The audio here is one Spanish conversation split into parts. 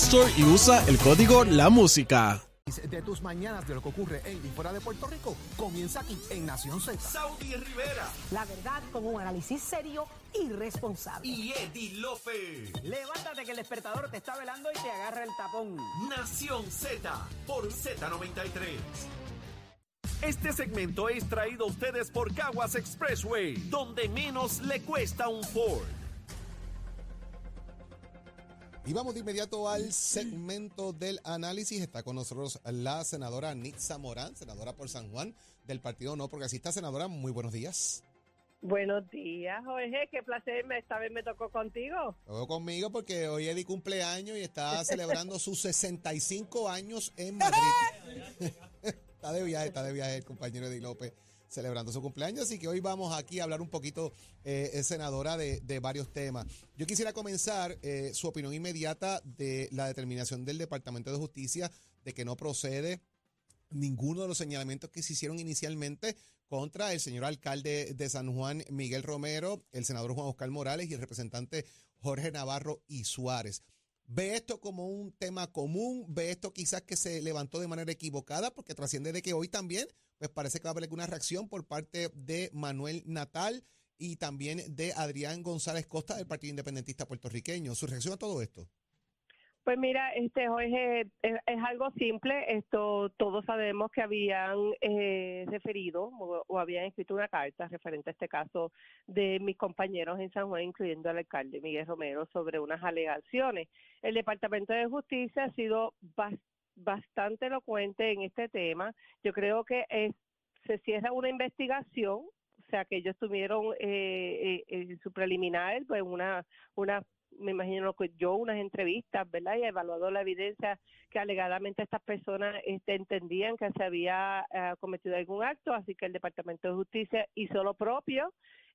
Store y usa el código La Música. De tus mañanas de lo que ocurre en y fuera de Puerto Rico comienza aquí en Nación Z. Saudi Rivera La verdad con un análisis serio y responsable. y Eddie Lofe. Levántate que el despertador te está velando y te agarra el tapón. Nación Z por Z93. Este segmento es traído a ustedes por Caguas Expressway, donde menos le cuesta un Ford. Y vamos de inmediato al segmento del análisis. Está con nosotros la senadora Nitza Morán, senadora por San Juan del Partido No Progresista. Senadora, muy buenos días. Buenos días, Jorge. Qué placer. Esta vez me tocó contigo. Todo conmigo porque hoy Eddie cumpleaños y está celebrando sus 65 años en Madrid. está de viaje, está de viaje el compañero Eddie López celebrando su cumpleaños. Así que hoy vamos aquí a hablar un poquito, eh, senadora, de, de varios temas. Yo quisiera comenzar eh, su opinión inmediata de la determinación del Departamento de Justicia de que no procede ninguno de los señalamientos que se hicieron inicialmente contra el señor alcalde de San Juan, Miguel Romero, el senador Juan Oscar Morales y el representante Jorge Navarro y Suárez. ¿Ve esto como un tema común? ¿Ve esto quizás que se levantó de manera equivocada? Porque trasciende de que hoy también, pues parece que va a haber alguna reacción por parte de Manuel Natal y también de Adrián González Costa del Partido Independentista Puertorriqueño. ¿Su reacción a todo esto? Pues mira, este Jorge, es, es algo simple. Esto todos sabemos que habían eh, referido o, o habían escrito una carta referente a este caso de mis compañeros en San Juan, incluyendo al alcalde Miguel Romero, sobre unas alegaciones. El Departamento de Justicia ha sido bas- bastante elocuente en este tema. Yo creo que se cierra una investigación, o sea que ellos tuvieron eh, eh, en su preliminar, pues una una me imagino que yo unas entrevistas, ¿verdad? Y evaluado la evidencia que alegadamente estas personas este, entendían que se había eh, cometido algún acto, así que el Departamento de Justicia hizo lo propio,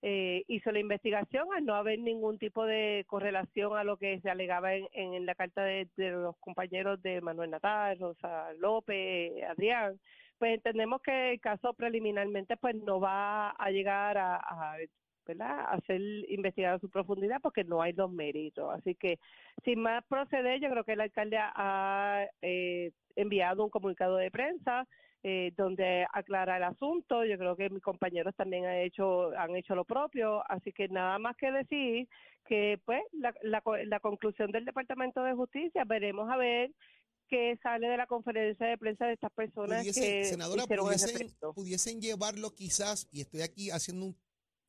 eh, hizo la investigación al no haber ningún tipo de correlación a lo que se alegaba en, en la carta de, de los compañeros de Manuel Natal, Rosa López, Adrián. Pues entendemos que el caso preliminarmente pues no va a llegar a, a ¿verdad? a ser investigado a su profundidad porque no hay los méritos. Así que, sin más proceder, yo creo que el alcalde ha eh, enviado un comunicado de prensa eh, donde aclara el asunto. Yo creo que mis compañeros también han hecho, han hecho lo propio. Así que nada más que decir que, pues, la, la, la conclusión del Departamento de Justicia, veremos a ver qué sale de la conferencia de prensa de estas personas Pudiese- que senadora, pudiesen, pudiesen llevarlo quizás, y estoy aquí haciendo un-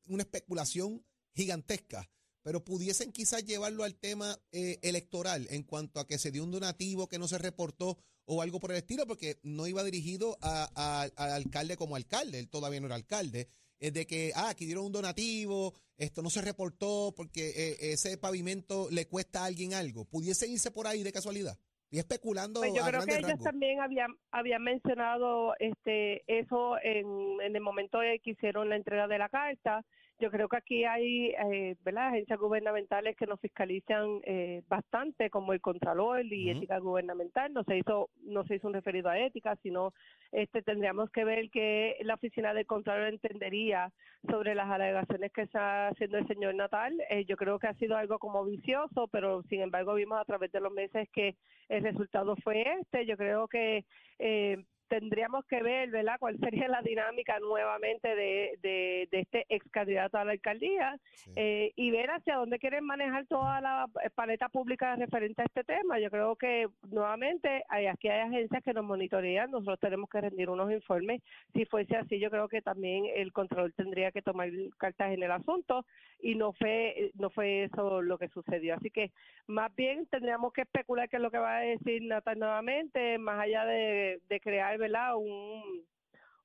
una especulación gigantesca, pero pudiesen quizás llevarlo al tema eh, electoral en cuanto a que se dio un donativo que no se reportó o algo por el estilo, porque no iba dirigido a- a- al alcalde como alcalde, él todavía no era alcalde, es de que, ah, aquí dieron un donativo, esto no se reportó porque eh, ese pavimento le cuesta a alguien algo. ¿Pudiesen irse por ahí de casualidad? Y especulando Pues yo a creo que ellos también habían habían mencionado este eso en, en el momento en que hicieron la entrega de la carta. Yo creo que aquí hay eh, ¿verdad? agencias gubernamentales que nos fiscalizan eh, bastante, como el Contralor y. Ética Gubernamental. No se hizo no se hizo un referido a ética, sino este tendríamos que ver que la oficina del Contralor entendería sobre las alegaciones que está haciendo el señor Natal. Eh, yo creo que ha sido algo como vicioso, pero sin embargo vimos a través de los meses que el resultado fue este. Yo creo que eh, tendríamos que ver, ¿verdad?, cuál sería la dinámica nuevamente de, de, de este ex candidato a la alcaldía Sí. eh, y ver hacia dónde quieren manejar toda la paleta pública referente a este tema. Yo creo que nuevamente hay, aquí hay agencias que nos monitorean, nosotros tenemos que rendir unos informes. Si fuese así, yo creo que también el control tendría que tomar cartas en el asunto y no fue no fue eso lo que sucedió. Así que más bien tendríamos que especular qué es lo que va a decir Natal nuevamente, más allá de, de crear, ¿verdad? Un,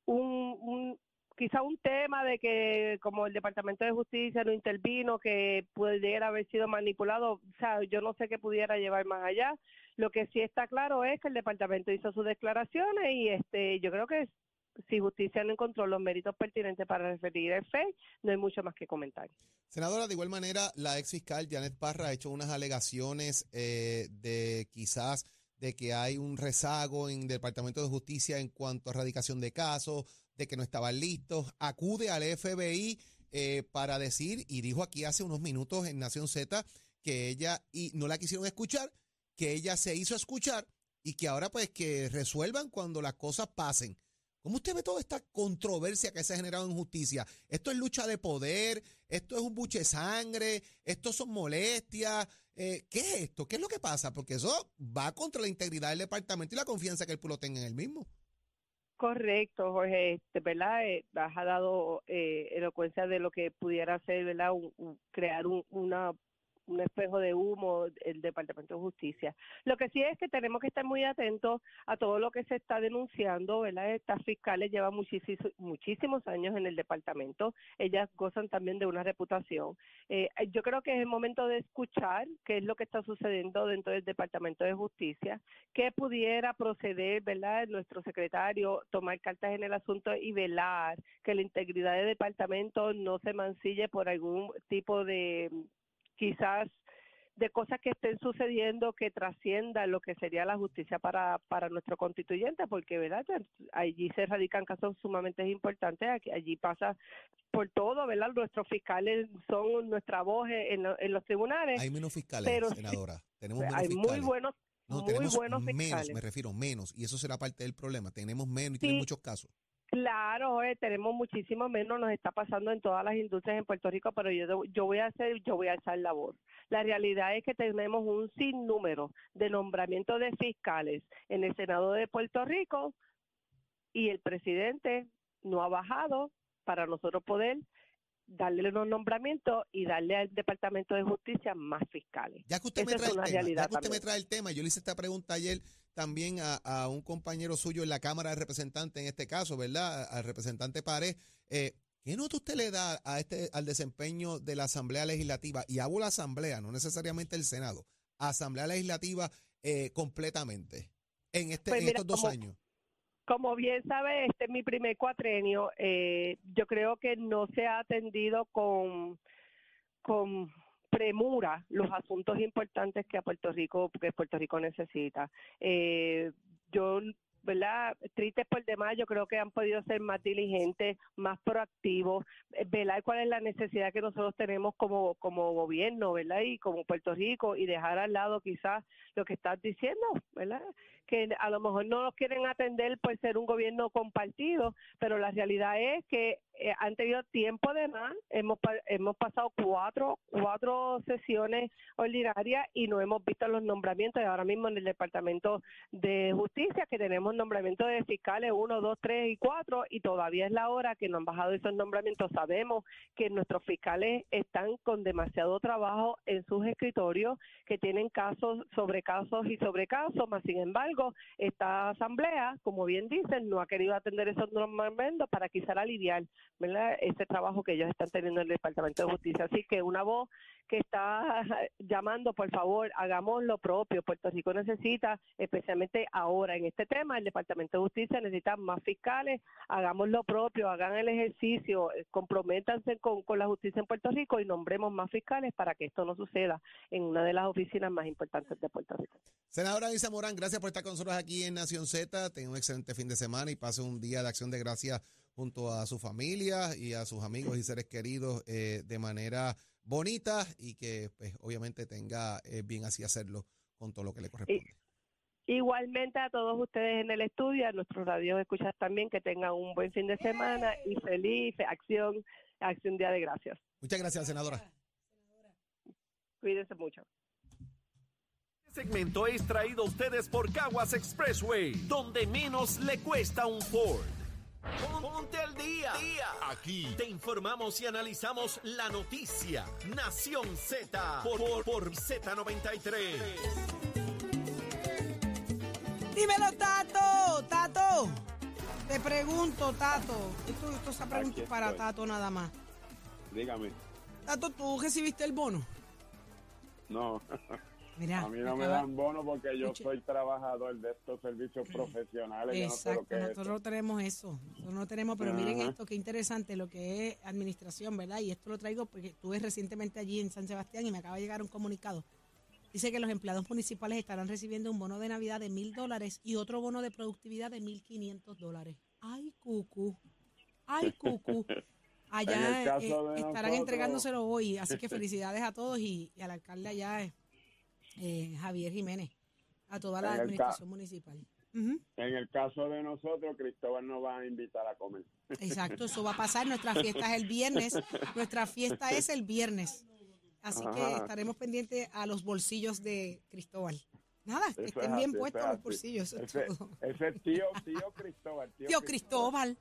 un, un quizá un tema de que como el Departamento de Justicia no intervino, que pudiera haber sido manipulado, o sea, yo no sé qué pudiera llevar más allá. Lo que sí está claro es que el departamento hizo sus declaraciones y este yo creo que si justicia no encontró los méritos pertinentes para referir el FEI, no hay mucho más que comentar. Senadora, de igual manera, la ex fiscal Janet Parra ha hecho unas alegaciones eh, de quizás de que hay un rezago en el Departamento de Justicia en cuanto a erradicación de casos, de que no estaban listos. Acude al FBI eh, para decir, y dijo aquí hace unos minutos en Nación Z, que ella, y no la quisieron escuchar, que ella se hizo escuchar y que ahora pues que resuelvan cuando las cosas pasen. ¿Cómo usted ve toda esta controversia que se ha generado en justicia? Esto es lucha de poder, esto es un buche de sangre, esto son molestias. Eh, ¿Qué es esto? ¿Qué es lo que pasa? Porque eso va contra la integridad del departamento y la confianza que el pueblo tenga en el mismo. Correcto, Jorge, este, ¿verdad? Eh, has dado eh, elocuencia de lo que pudiera ser, ¿verdad? Un- un- crear un, una, un espejo de humo el Departamento de Justicia. Lo que sí es que tenemos que estar muy atentos a todo lo que se está denunciando, ¿verdad? Estas fiscales llevan muchísimos, muchísimos años en el departamento, ellas gozan también de una reputación. Eh, yo creo que es el momento de escuchar qué es lo que está sucediendo dentro del Departamento de Justicia, que pudiera proceder, ¿verdad? Nuestro secretario tomar cartas en el asunto y velar que la integridad del departamento no se mancille por algún tipo de quizás de cosas que estén sucediendo que trasciendan lo que sería la justicia para, para nuestro constituyente, porque verdad allí se radican casos sumamente importantes, aquí- allí pasa por todo, ¿verdad? Nuestros fiscales son nuestra voz en, en los tribunales. Hay menos fiscales, Pero senadora. Tenemos menos Hay muy buenos, no, muy tenemos buenos menos, fiscales. me refiero, menos. Y eso será parte del problema. Tenemos menos y tienen muchos casos. Claro, tenemos muchísimo menos, nos está pasando en todas las industrias en Puerto Rico, pero yo, yo voy a hacer, yo voy a alzar la voz. La realidad es que tenemos un sinnúmero de nombramientos de fiscales en el Senado de Puerto Rico y el presidente no ha bajado para nosotros poder darle unos nombramientos y darle al Departamento de Justicia más fiscales. Ya que usted me Esa trae el tema, ya que usted me trae el tema, yo le hice esta pregunta ayer también a, a un compañero suyo en la Cámara de Representantes, en este caso, ¿verdad? Al representante Párez. Eh, ¿Qué nota usted le da a este, al desempeño de la Asamblea Legislativa? Y hago la Asamblea, no necesariamente el Senado, Asamblea Legislativa eh, completamente en, este, Pues en estos dos como- años. Como bien sabe, este es mi primer cuatrenio. Eh, yo creo que no se ha atendido con, con premura los asuntos importantes que a Puerto Rico, que Puerto Rico necesita. Eh, yo, ¿verdad? Tristes por demás, yo creo que han podido ser más diligentes, más proactivos, eh, velar cuál es la necesidad que nosotros tenemos como, como gobierno, ¿verdad? Y como Puerto Rico, y dejar al lado quizás lo que estás diciendo, ¿verdad? que a lo mejor no los quieren atender por ser un gobierno compartido, pero la realidad es que eh, han tenido tiempo de más, hemos, hemos pasado cuatro, cuatro sesiones ordinarias y no hemos visto los nombramientos ahora mismo en el Departamento de Justicia que tenemos nombramientos de fiscales uno, dos, tres y cuatro y todavía es la hora que no han bajado esos nombramientos. Sabemos que nuestros fiscales están con demasiado trabajo en sus escritorios, que tienen casos sobre casos y sobre casos, más sin embargo, esta asamblea, como bien dicen, no ha querido atender esos nombramientos para quizás aliviar ese trabajo que ellos están teniendo en el Departamento de Justicia. Así que una voz que está llamando, por favor, hagamos lo propio. Puerto Rico necesita, especialmente ahora en este tema, el Departamento de Justicia necesita más fiscales, hagamos lo propio, hagan el ejercicio, eh, comprométanse con, con la justicia en Puerto Rico y nombremos más fiscales para que esto no suceda en una de las oficinas más importantes de Puerto Rico. Senadora Isa Morán, gracias por estar con nosotros aquí en Nación Z. Tenga un excelente fin de semana y pase un día de acción de gracias junto a su familia y a sus amigos y seres queridos eh, de manera bonita y que pues obviamente tenga eh, bien así hacerlo con todo lo que le corresponde. Igualmente a todos ustedes en el estudio, a nuestros radios escuchas también, que tengan un buen fin de semana y feliz acción, acción Día de Gracias. Muchas gracias, senadora. Cuídense mucho. Este segmento es traído a ustedes por Caguas Expressway, donde menos le cuesta un Ford. Ponte al día. Aquí te informamos y analizamos la noticia. Nación Z por, por, por Z93. Dímelo, Tato, Tato. Te pregunto, Tato. Esto, esto esa pregunta es para Tato nada más. Dígame. Tato, ¿tú recibiste el bono? No, Mira, a mí no me acaba- dan bono porque yo Escuche. soy trabajador de estos servicios profesionales. Yo no sé Exacto, nosotros no tenemos eso. Nosotros no tenemos, pero miren esto, qué interesante lo que es administración, ¿verdad? Y esto lo traigo porque estuve recientemente allí en San Sebastián y me acaba de llegar un comunicado. Dice que los empleados municipales estarán recibiendo un bono de Navidad de mil dólares y otro bono de productividad de mil quinientos dólares. ¡Ay, cucu! ¡Ay, cucu! Allá En eh, estarán nosotros- entregándoselo hoy, así que felicidades a todos y, y al alcalde allá, eh, eh, Javier Jiménez, a toda la En administración municipal. En el caso de nosotros, Cristóbal nos va a invitar a comer. Exacto, eso va a pasar. Nuestra fiesta es el viernes. Nuestra fiesta es el viernes. Así que estaremos pendientes a los bolsillos de Cristóbal. Nada, que estén es bien así, puestos los bolsillos. Eso es Ese, todo. ese tío, tío Cristóbal. Tío, Tío Cristóbal.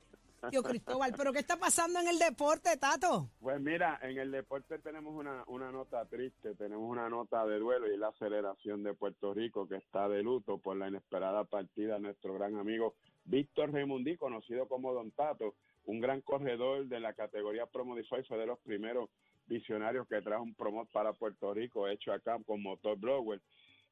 Tío Cristóbal. ¿Pero qué está pasando en el deporte, Tato? Pues mira, en el deporte tenemos una, una nota triste, tenemos una nota de duelo y la aceleración de Puerto Rico que está de luto por la inesperada partida de nuestro gran amigo Víctor Raimundí, conocido como Don Tato, un gran corredor de la categoría Pro Modify, fue de los primeros visionarios que trajo un promote para Puerto Rico hecho acá con motor blower.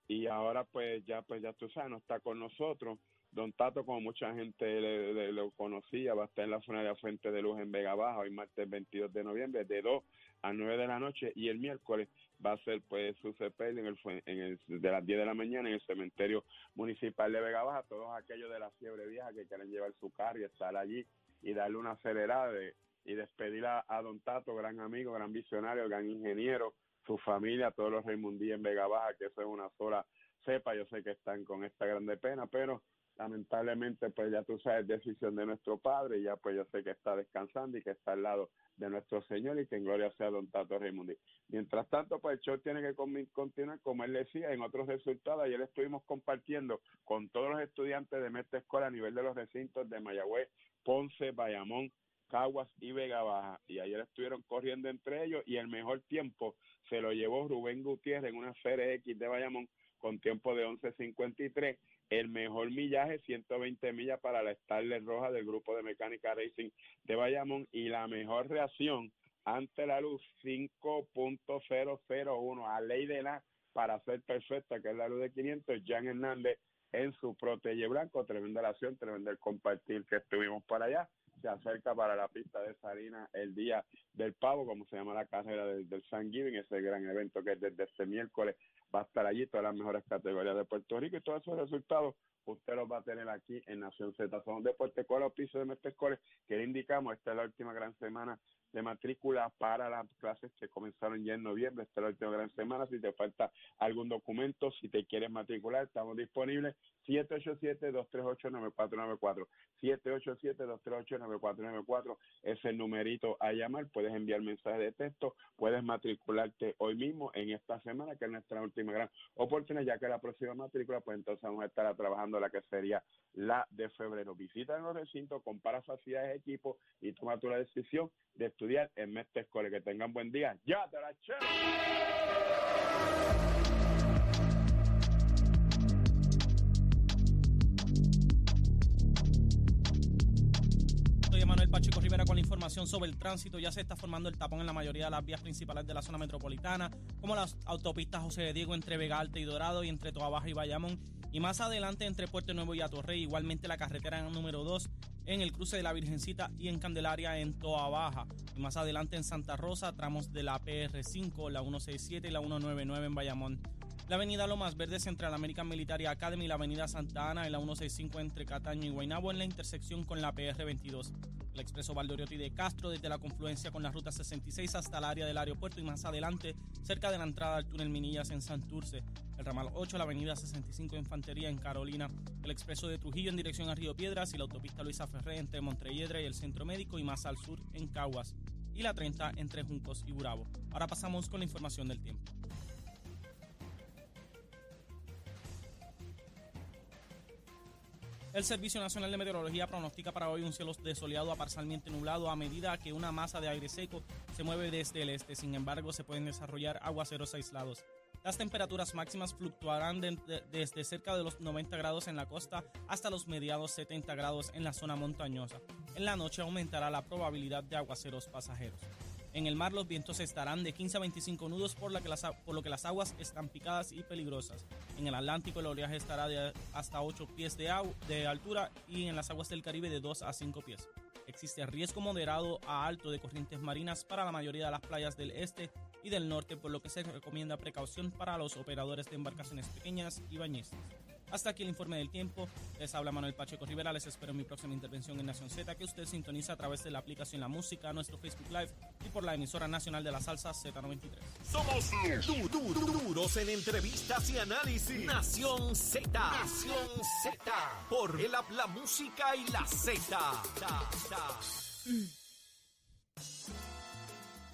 Y ahora pues ya pues ya tú sabes no está con nosotros. Don Tato como mucha gente le- lo conocía va a estar en la funeraria Fuente de Luz en Vega Baja hoy martes 22 de noviembre de 2 a 9 de la noche. Y el miércoles va a ser pues su sepelio en el, en el de las 10 de la mañana en el cementerio municipal de Vega Baja. Todos aquellos de la fiebre vieja que quieren llevar su carro y estar allí y darle una acelerada de- y despedir a, Don Tato, gran amigo, gran visionario, gran ingeniero, su familia, todos los Raimundí en Vega Baja, que eso es una sola cepa, yo sé que están con esta grande pena, pero lamentablemente pues ya tú sabes, decisión de nuestro padre, y ya pues yo sé que está descansando y que está al lado de nuestro Señor y que en gloria sea Don Tato Raimundí. Mientras tanto, pues el show tiene que continuar, como él decía, en otros resultados. Ayer estuvimos compartiendo con todos los estudiantes de Mestre Escuela a nivel de los recintos de Mayagüez, Ponce, Bayamón, Caguas y Vega Baja. Y ayer estuvieron corriendo entre ellos y el mejor tiempo se lo llevó Rubén Gutiérrez en una serie X de Bayamón con tiempo de 11.53. El mejor millaje, 120 millas para la Starlet Roja del grupo de mecánica Racing de Bayamón. Y la mejor reacción ante la luz, 5.001 a ley de la para ser perfecta, que es la luz de 500. Jan Hernández en su protege blanco. Tremenda la acción, tremendo el compartir que estuvimos para allá. Se acerca para la pista de Sarina el día del pavo, como se llama la carrera del, del San Giving, ese gran evento que es desde este miércoles va a estar allí, todas las mejores categorías de Puerto Rico y todos esos resultados usted los va a tener aquí en Nación Z. Son Deporte Escuela, piso de Mestre que le indicamos, esta es la última gran semana de matrícula para las clases que comenzaron ya en noviembre, esta es la última gran semana, si te falta algún documento, si te quieres matricular, estamos disponibles 787-238-9494, 787-238-9494 es el numerito a llamar, puedes enviar mensaje de texto, puedes matricularte hoy mismo en esta semana, que es nuestra última gran oportunidad, ya que la próxima matrícula, pues entonces vamos a estar trabajando la que sería la de febrero. Visita los recintos, compara facilidades, equipos y toma tu la decisión de estudiar en Mestre Escoles. Que tengan buen día. ¡Ya te la Soy Manuel Pacheco Rivera con la información sobre el tránsito. Ya se está formando el tapón en la mayoría de las vías principales de la zona metropolitana, como las autopistas José de Diego entre Vega Alta y Dorado y entre Toa Baja y Bayamón. Y más adelante entre Puerto Nuevo y Atorrey, igualmente la carretera número 2 en el cruce de la Virgencita y en Candelaria en Toa Baja. Y más adelante en Santa Rosa, tramos de la PR5, la 167 y la 199 en Bayamón. La avenida Lomas Verdes entre la American Military Academy y la avenida Santa Ana y la 165 entre Cataño y Guaynabo en la intersección con la PR22. El expreso Valdoriotti de Castro desde la confluencia con la ruta 66 hasta el área del aeropuerto y más adelante cerca de la entrada al túnel Minillas en Santurce. El ramal 8, la avenida 65 Infantería en Carolina. El expreso de Trujillo en dirección a Río Piedras y la autopista Luisa Ferré entre Montrelledra y el Centro Médico y más al sur en Caguas. Y la 30 entre Juncos y Burabo. Ahora pasamos con la información del tiempo. El Servicio Nacional de Meteorología pronostica para hoy un cielo desoleado a parcialmente nublado a medida que una masa de aire seco se mueve desde el este. Sin embargo, se pueden desarrollar aguaceros aislados. Las temperaturas máximas fluctuarán de- de- desde cerca de los 90 grados en la costa hasta los mediados 70 grados en la zona montañosa. En la noche aumentará la probabilidad de aguaceros pasajeros. En el mar los vientos estarán de 15 a 25 nudos por, lo que las aguas están picadas y peligrosas. En el Atlántico el oleaje estará de hasta 8 pies de, de altura y en las aguas del Caribe de 2 a 5 pies. Existe riesgo moderado a alto de corrientes marinas para la mayoría de las playas del este y del norte, por lo que se recomienda precaución para los operadores de embarcaciones pequeñas y bañistas. Hasta aquí el informe del tiempo. Les habla Manuel Pacheco Rivera. Les espero en mi próxima intervención en Nación Z, que usted sintoniza a través de la aplicación La Música, nuestro Facebook Live y por la emisora nacional de la salsa Z93. Somos du- du- du- duros en entrevistas y análisis. Nación Z. Nación Z. Por el app La Música y la Z.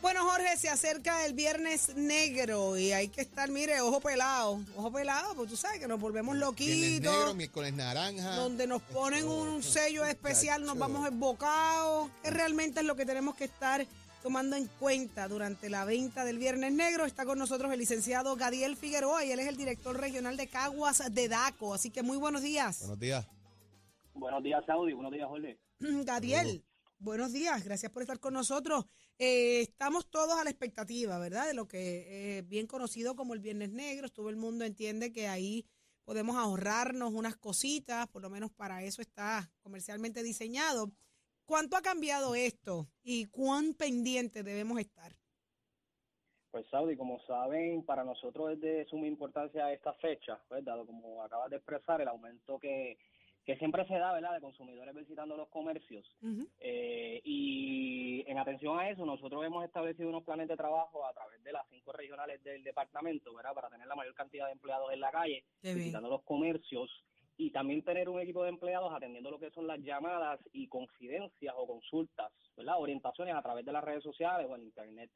Bueno, Jorge, se acerca el viernes negro y hay que estar, mire, ojo pelado, ojo pelado, porque tú sabes que nos volvemos Viernes loquitos. negro, miércoles naranja. donde nos ponen un sello especial, nos vamos embocados, que realmente es lo que tenemos que estar tomando en cuenta durante la venta del Viernes Negro. Está con nosotros el licenciado Gadiel Figueroa y él es el director regional de Caguas de DACO. Así que muy buenos días. Buenos días. Buenos días, Saudi. Buenos días, Jorge. Gadiel, buenos días, gracias por estar con nosotros. Eh, estamos todos a la expectativa, ¿verdad? De lo que es bien conocido como el Viernes Negro. Todo el mundo entiende que ahí podemos ahorrarnos unas cositas, por lo menos para eso está comercialmente diseñado. ¿Cuánto ha cambiado esto y cuán pendiente debemos estar? Pues, Saudi, como saben, para nosotros es de suma importancia esta fecha, pues, dado como acabas de expresar, el aumento que, que siempre se da, ¿verdad?, de consumidores visitando los comercios. Eh, y en atención a eso, nosotros hemos establecido unos planes de trabajo a través de las cinco regionales del departamento, ¿verdad?, para tener la mayor cantidad de empleados en la calle, Qué bien. visitando los comercios y también tener un equipo de empleados atendiendo lo que son las llamadas y confidencias o consultas, ¿verdad?, orientaciones a través de las redes sociales o en Internet.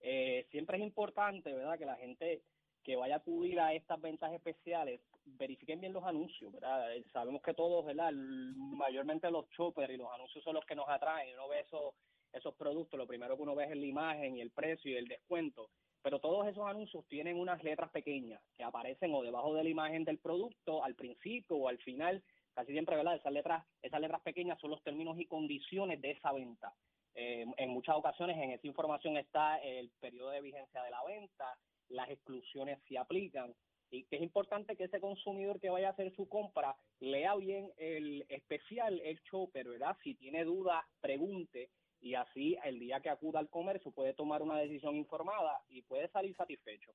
Eh, siempre es importante, ¿verdad?, que la gente que vaya a acudir a estas ventas especiales verifiquen bien los anuncios, ¿verdad? Sabemos que todos, ¿verdad? Mayormente los choppers y los anuncios son los que nos atraen. Uno ve esos, esos productos, lo primero que uno ve es la imagen y el precio y el descuento. Pero todos esos anuncios tienen unas letras pequeñas que aparecen o debajo de la imagen del producto, al principio o al final. Casi siempre, ¿verdad? Esas letras, esas letras pequeñas son los términos y condiciones de esa venta. Eh, en muchas ocasiones en esa información está el periodo de vigencia de la venta, las exclusiones si aplican y que es importante que ese consumidor que vaya a hacer su compra lea bien el especial, el chopper, ¿verdad? Si tiene duda, pregunte y así el día que acuda al comercio puede tomar una decisión informada y puede salir satisfecho.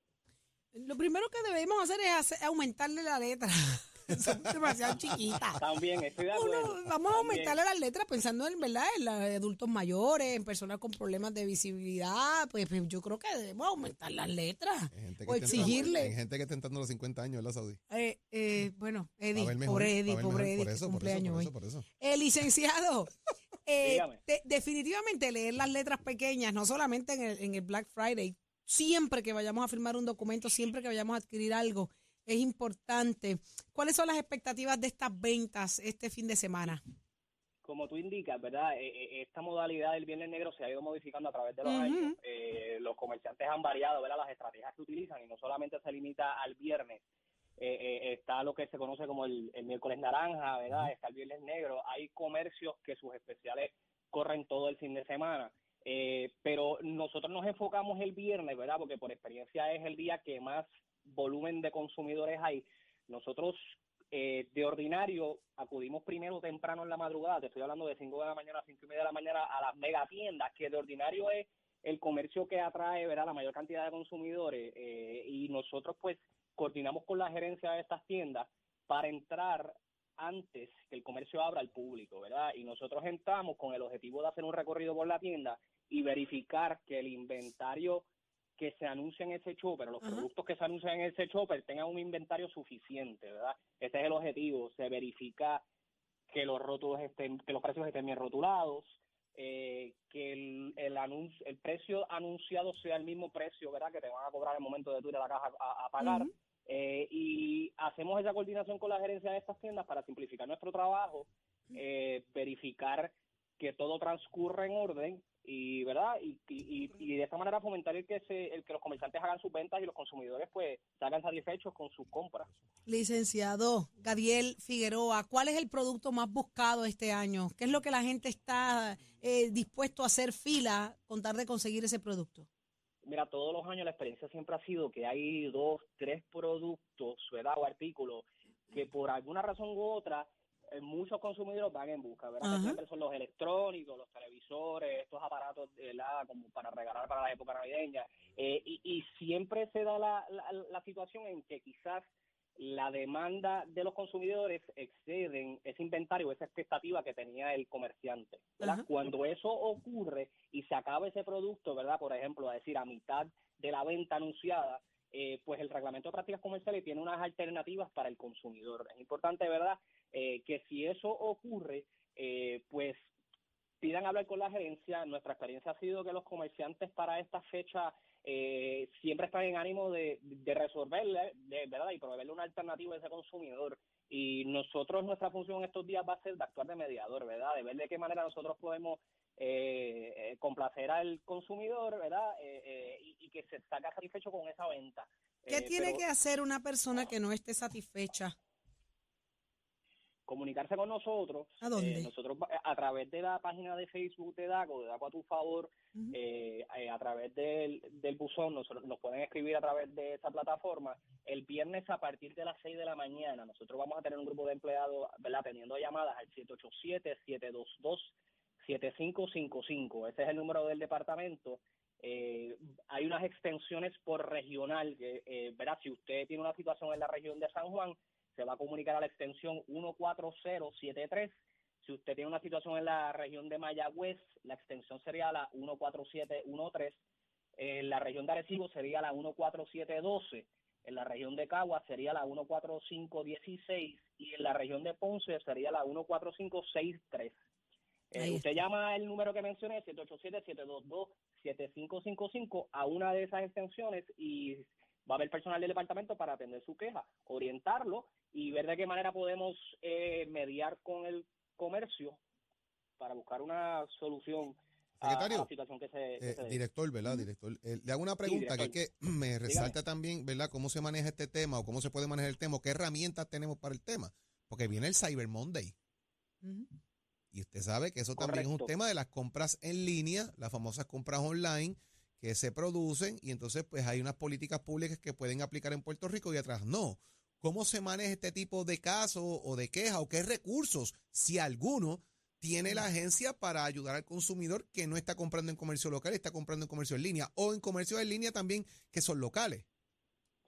Lo primero que debemos hacer es aumentarle la letra. Son demasiado chiquitas. También estoy de Uno, acuerdo. vamos a aumentarle las letras pensando en verdad en los adultos mayores, en personas con problemas de visibilidad, pues, pues, yo creo que debemos aumentar las letras Gente que o exigirle. Hay gente que está entrando a los 50 años, ¿verdad, Saudi? Eh, eh, bueno, Eddie, mejor, pobre Eddie, pobre Eddie, por eso, por cumpleaños eso, por hoy. eso, por eso. Eh, licenciado, eh, de- definitivamente leer las letras pequeñas, no solamente en el, en el Black Friday, siempre que vayamos a firmar un documento, siempre que vayamos a adquirir algo, es importante. ¿Cuáles son las expectativas de estas ventas este fin de semana? como tú indicas, ¿verdad? Eh, eh, esta modalidad del Viernes Negro se ha ido modificando a través de los años. Eh, los comerciantes han variado, ¿verdad? Las estrategias que utilizan y no solamente se limita al viernes. Eh, eh, está lo que se conoce como el, el miércoles naranja, ¿verdad? Está el Viernes Negro. Hay comercios que sus especiales corren todo el fin de semana. Eh, pero nosotros nos enfocamos el viernes, ¿verdad? Porque por experiencia es el día que más volumen de consumidores hay. Nosotros eh, de ordinario acudimos primero temprano en la madrugada, te estoy hablando de 5 de la mañana a 5 y media de la mañana a las megatiendas, que de ordinario es el comercio que atrae ¿verdad? la mayor cantidad de consumidores eh, y nosotros pues coordinamos con la gerencia de estas tiendas para entrar antes que el comercio abra al público, ¿verdad? Y nosotros entramos con el objetivo de hacer un recorrido por la tienda y verificar que el inventario que se anuncia en ese chopper, los productos que se anuncian en ese chopper tengan un inventario suficiente, ¿verdad? Ese es el objetivo, se verifica que los rótulos estén, que los precios estén bien rotulados, eh, que el, el, anuncio, el precio anunciado sea el mismo precio, ¿verdad? Que te van a cobrar el momento de tú ir a la caja a, a pagar. Eh, y hacemos esa coordinación con la gerencia de estas tiendas para simplificar nuestro trabajo, eh, verificar que todo transcurre en orden y verdad y, y, y de esta manera fomentar el que se, el que los comerciantes hagan sus ventas y los consumidores pues salgan satisfechos con sus compras. Licenciado Gabriel Figueroa, ¿cuál es el producto más buscado este año? ¿Qué es lo que la gente está eh, dispuesto a hacer fila con tal de conseguir ese producto? Mira, todos los años la experiencia siempre ha sido que hay dos, tres productos, ¿verdad? O artículos que por alguna razón u otra eh, muchos consumidores van en busca, ¿verdad? Que siempre son los electrónicos, los televisores, estos aparatos, ¿verdad? Como para regalar para la época navideña. Eh, y, y siempre se da la, la, la situación en que quizás la demanda de los consumidores exceden ese inventario, esa expectativa que tenía el comerciante. ¿verdad? Cuando eso ocurre y se acaba ese producto, ¿verdad? Por ejemplo, a decir, a mitad de la venta anunciada, eh, pues el reglamento de prácticas comerciales tiene unas alternativas para el consumidor. Es importante, ¿verdad?, eh, que si eso ocurre, eh, pues pidan hablar con la gerencia. Nuestra experiencia ha sido que los comerciantes para esta fecha eh, siempre están en ánimo de, de resolverle, de, ¿verdad? Y proveerle una alternativa a ese consumidor. Y nosotros, nuestra función estos días va a ser de actuar de mediador, ¿verdad? De ver de qué manera nosotros podemos eh, eh, complacer al consumidor, ¿verdad? Eh, eh, y, y, que se saca satisfecho con esa venta. ¿Qué tiene pero que hacer una persona que no esté satisfecha? Comunicarse con nosotros. ¿A dónde? Eh, nosotros a través de la página de Facebook de DACO, de DACO a tu favor, eh, eh, a través del, del buzón, nos, nos pueden escribir a través de esa plataforma. El viernes a partir de las 6 de la mañana, nosotros vamos a tener un grupo de empleados, ¿verdad? Atendiendo llamadas al 787-722-7555. Ese es el número del departamento. Eh, hay unas extensiones por regional, que, eh, ¿verdad? Si usted tiene una situación en la región de San Juan, se va a comunicar a la extensión 14073. Si usted tiene una situación en la región de Mayagüez, la extensión sería la 14713. En la región de Arecibo sería la 14712. En la región de Cagua sería la 14516. Y en la región de Ponce sería la 14563. Eh, usted llama el número que mencioné, 787-722-7555, a una de esas extensiones y va a haber personal del departamento para atender su queja, orientarlo y ver de qué manera podemos eh, mediar con el comercio para buscar una solución a- la situación que se, que Eh, se director, ¿verdad? Director. Eh, le hago una pregunta que es que me resalta también, ¿verdad? ¿Cómo se maneja este tema o cómo se puede manejar el tema? o ¿Qué herramientas tenemos para el tema? Porque viene el Cyber Monday. Y usted sabe que eso también es un tema de las compras en línea, las famosas compras online que se producen y entonces pues hay unas políticas públicas que pueden aplicar en Puerto Rico y otras no. ¿Cómo se maneja este tipo de casos o de quejas o qué recursos, si alguno, tiene la agencia para ayudar al consumidor que no está comprando en comercio local, está comprando en comercio en línea o en comercio en línea también que son locales?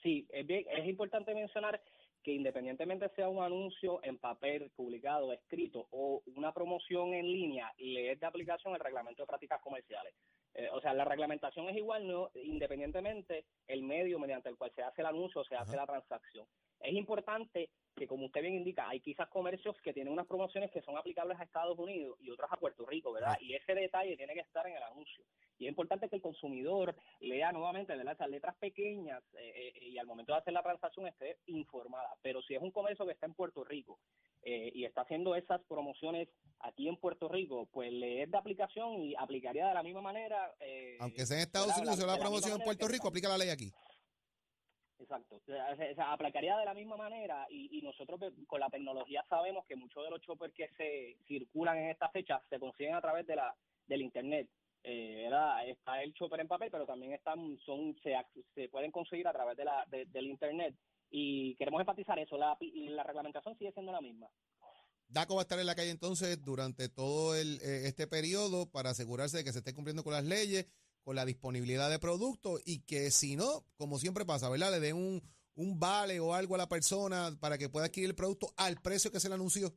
Sí, es, bien, es importante mencionar que independientemente sea un anuncio en papel, publicado, escrito o una promoción en línea, le es de aplicación el reglamento de prácticas comerciales. Eh, o sea, la reglamentación es igual, no independientemente el medio mediante el cual se hace el anuncio o se hace la transacción. Es importante que, como usted bien indica, hay quizás comercios que tienen unas promociones que son aplicables a Estados Unidos y otras a Puerto Rico, ¿verdad? Y ese detalle tiene que estar en el anuncio. Y es importante que el consumidor lea nuevamente ¿verdad? esas letras pequeñas eh, eh, y al momento de hacer la transacción esté informada. Pero si es un comercio que está en Puerto Rico eh, y está haciendo esas promociones aquí en Puerto Rico, pues le es de aplicación y aplicaría de la misma manera. eh, Aunque sea en Estados. Unidos, de la misma promoción en Puerto Rico, aplica la ley aquí. Exacto. O sea, aplicaría de la misma manera y, y nosotros pues, con la tecnología sabemos que muchos de los choppers que se circulan en esta fecha se consiguen a través de la del internet. Eh, ¿verdad? Está el chopper en papel, pero también están son se, se pueden conseguir a través de la de- del internet y queremos enfatizar eso. La, la reglamentación sigue siendo la misma. DACO va a estar en la calle entonces durante todo el, eh, este periodo para asegurarse de que se esté cumpliendo con las leyes, con la disponibilidad de productos y que si no, como siempre pasa, ¿verdad? Le den un, un vale o algo a la persona para que pueda adquirir el producto al precio que se le anunció?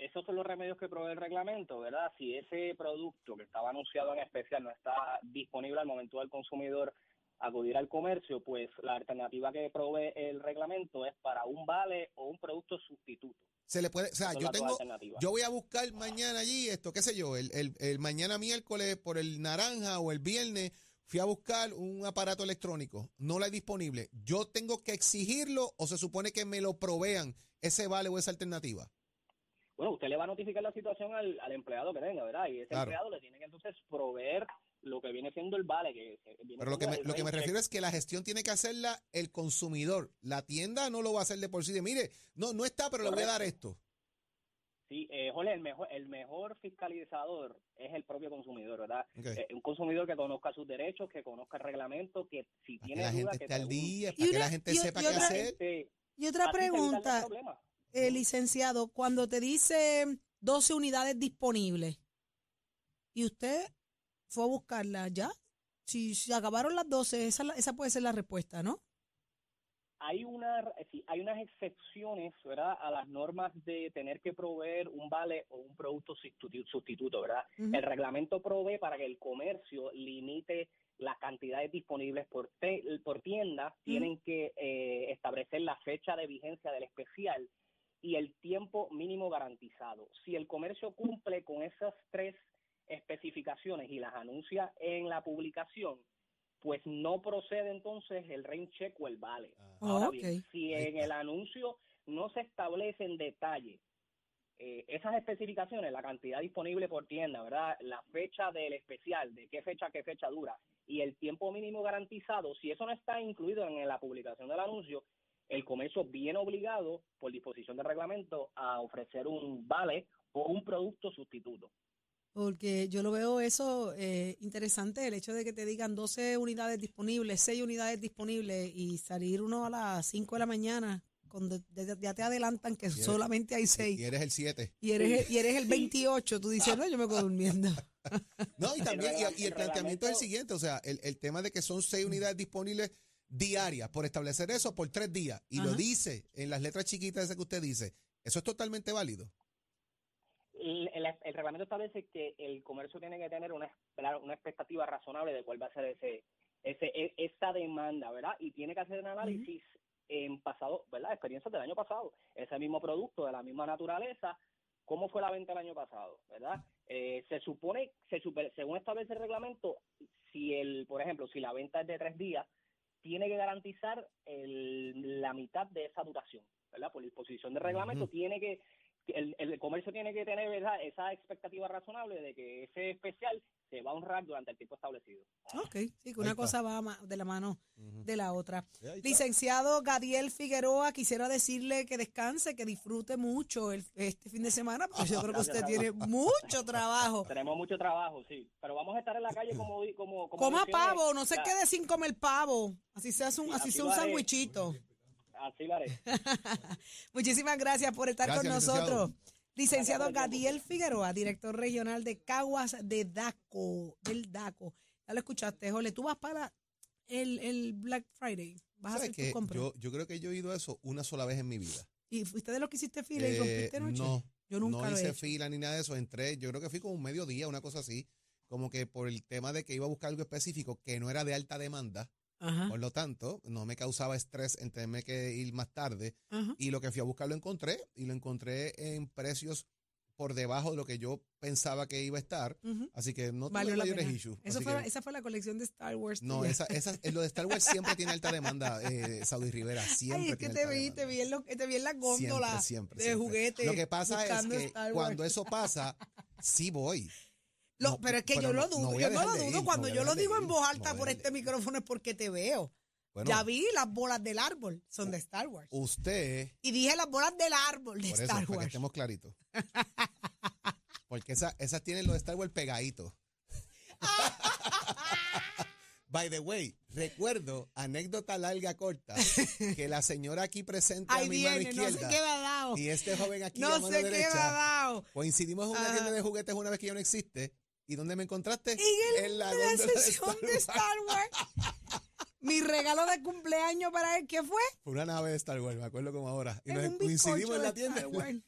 Esos son los remedios que provee el reglamento, ¿verdad? Si ese producto que estaba anunciado en especial no está disponible al momento del consumidor acudir al comercio, pues la alternativa que provee el reglamento es para un vale o un producto sustituto. Se le puede, o sea, yo tengo, yo voy a buscar mañana allí esto, qué sé yo, el, el, el mañana miércoles por el naranja o el viernes fui a buscar un aparato electrónico, no lo hay disponible. Yo tengo que exigirlo o se supone que me lo provean ese vale o esa alternativa. Bueno, usted le va a notificar la situación al, al empleado que tenga, ¿verdad? Y ese Claro. empleado le tiene que entonces proveer lo que viene siendo el vale. Que viene Pero lo que, me, lo que me refiero es que la gestión tiene que hacerla el consumidor. La tienda no lo va a hacer de por sí. De, mire, no, no está, pero le voy a dar esto. Sí, eh, Jorge, el mejor, el mejor fiscalizador es el propio consumidor, ¿verdad? Eh, un consumidor que conozca sus derechos, que conozca el reglamento, que si Para que tiene la duda, gente que esté al día, Y para que la gente y- sepa y qué otra- hacer. Este, Y otra pregunta, problemas. Eh, licenciado, cuando te dice 12 unidades disponibles y usted fue a buscarlas ya, si, si acabaron las 12, esa, esa puede ser la respuesta, ¿no? hay una sí, hay unas excepciones verdad a las normas de tener que proveer un vale o un producto sustitu- sustituto verdad el reglamento provee para que el comercio limite las cantidades disponibles por te- por tienda. Tienen que eh, establecer la fecha de vigencia del especial y el tiempo mínimo garantizado si el comercio cumple con esas tres especificaciones y las anuncia en la publicación pues no procede entonces el rain check o el vale. Ahora Oh, bien, si en el anuncio no se establece en detalle eh, esas especificaciones, la cantidad disponible por tienda, ¿verdad? La fecha del especial, de qué fecha a qué fecha dura y el tiempo mínimo garantizado, si eso no está incluido en la publicación del anuncio, el comercio viene obligado, por disposición del reglamento, a ofrecer un vale o un producto sustituto. Porque yo lo veo eso eh, interesante, el hecho de que te digan 12 unidades disponibles, 6 unidades disponibles y salir uno a las 5 de la mañana, cuando de- ya te adelantan que eres- solamente hay Y 6 eres el 7. y eres, el- y eres el 28, tú dices, no, yo me quedo durmiendo. No, y también, y, y el planteamiento es el siguiente, o sea, el, el tema de que son seis unidades disponibles diarias, por establecer eso por tres días, y lo dice en las letras chiquitas esas que usted dice, eso es totalmente válido. El, el- el reglamento establece que el comercio tiene que tener una, una expectativa razonable de cuál va a ser ese, ese, e- esa demanda, ¿verdad? Y tiene que hacer un análisis en pasado, ¿verdad? Experiencias del año pasado. Ese mismo producto de la misma naturaleza, ¿cómo fue la venta el año pasado, ¿verdad? Eh, se supone, se super- según establece el reglamento, si el, por ejemplo, si la venta es de tres días, tiene que garantizar el- la mitad de esa duración, ¿verdad? Por disposición del reglamento, tiene que el, el comercio tiene que tener ¿verdad? esa expectativa razonable de que ese especial se va a honrar durante el tiempo establecido. Ok, sí, que una cosa va de la mano de la otra. Licenciado Gadiel Figueroa, quisiera decirle que descanse, que disfrute mucho el, este fin de semana, porque yo creo que usted tiene mucho trabajo. Tenemos mucho trabajo, sí, pero vamos a estar en la calle como di- como, como Coma pavo, no se quede sin comer pavo. Así se hace un, Sí, así sea un sandwichito. Así lo haré. Muchísimas gracias por estar Gracias, con licenciado. nosotros. Licenciado tiempo. Gadiel Figueroa, director regional de Caguas de DACO, del DACO. Ya lo escuchaste, Jole. Tú vas para el, el Black Friday. Vas compras. Yo, yo creo que yo he ido a eso una sola vez en mi vida. ¿Y fuiste de los que hiciste fila y Eh, rompiste anoche? no, Yo nunca no lo hice fila ni nada de eso. Entré, yo creo que fui como un mediodía, una cosa así. Como que por el tema de que iba a buscar algo específico que no era de alta demanda. Ajá, Por lo tanto, no me causaba estrés en tenerme que ir más tarde. ajá. Y lo que fui a buscar lo encontré. Y lo encontré en precios por debajo de lo que yo pensaba que iba a estar. Así que no tuve mayores issues. Eso fue, que- esa fue la colección de Star Wars. no, esa, esa, eh, lo de Star Wars siempre tiene alta demanda, eh, Saudi Rivera. Siempre Ay, es que tiene te alta vi, demanda. te vi en, lo- te vi en la Siempre, góndola siempre, de siempre. juguetes. Lo que pasa es que cuando eso pasa, sí voy. Lo- No, pero es que pero yo no- lo dudo, a yo no lo ir, dudo. Cuando a yo lo digo en voz alta a por este micrófono es porque te veo. Bueno, ya vi las bolas del árbol, son de Star Wars. usted, Y dije las bolas del árbol de por eso, Star para que Wars. estemos claritos. Porque esa- esas tienen los de Star Wars pegaditos. By the way, recuerdo, anécdota larga corta, que la señora aquí presente a Ahí mi mano viene, no sé izquierda qué me ha dado. y este joven aquí a No mano sé qué me ha derecha dado. coincidimos en una tienda de juguetes una vez que ya no existe. ¿Y dónde me encontraste? En el- en la sesión de. Star Wars. Mi regalo de cumpleaños para él, ¿qué fue? Fue una nave de Star Wars, me acuerdo como ahora. Y nos coincidimos en la tienda. En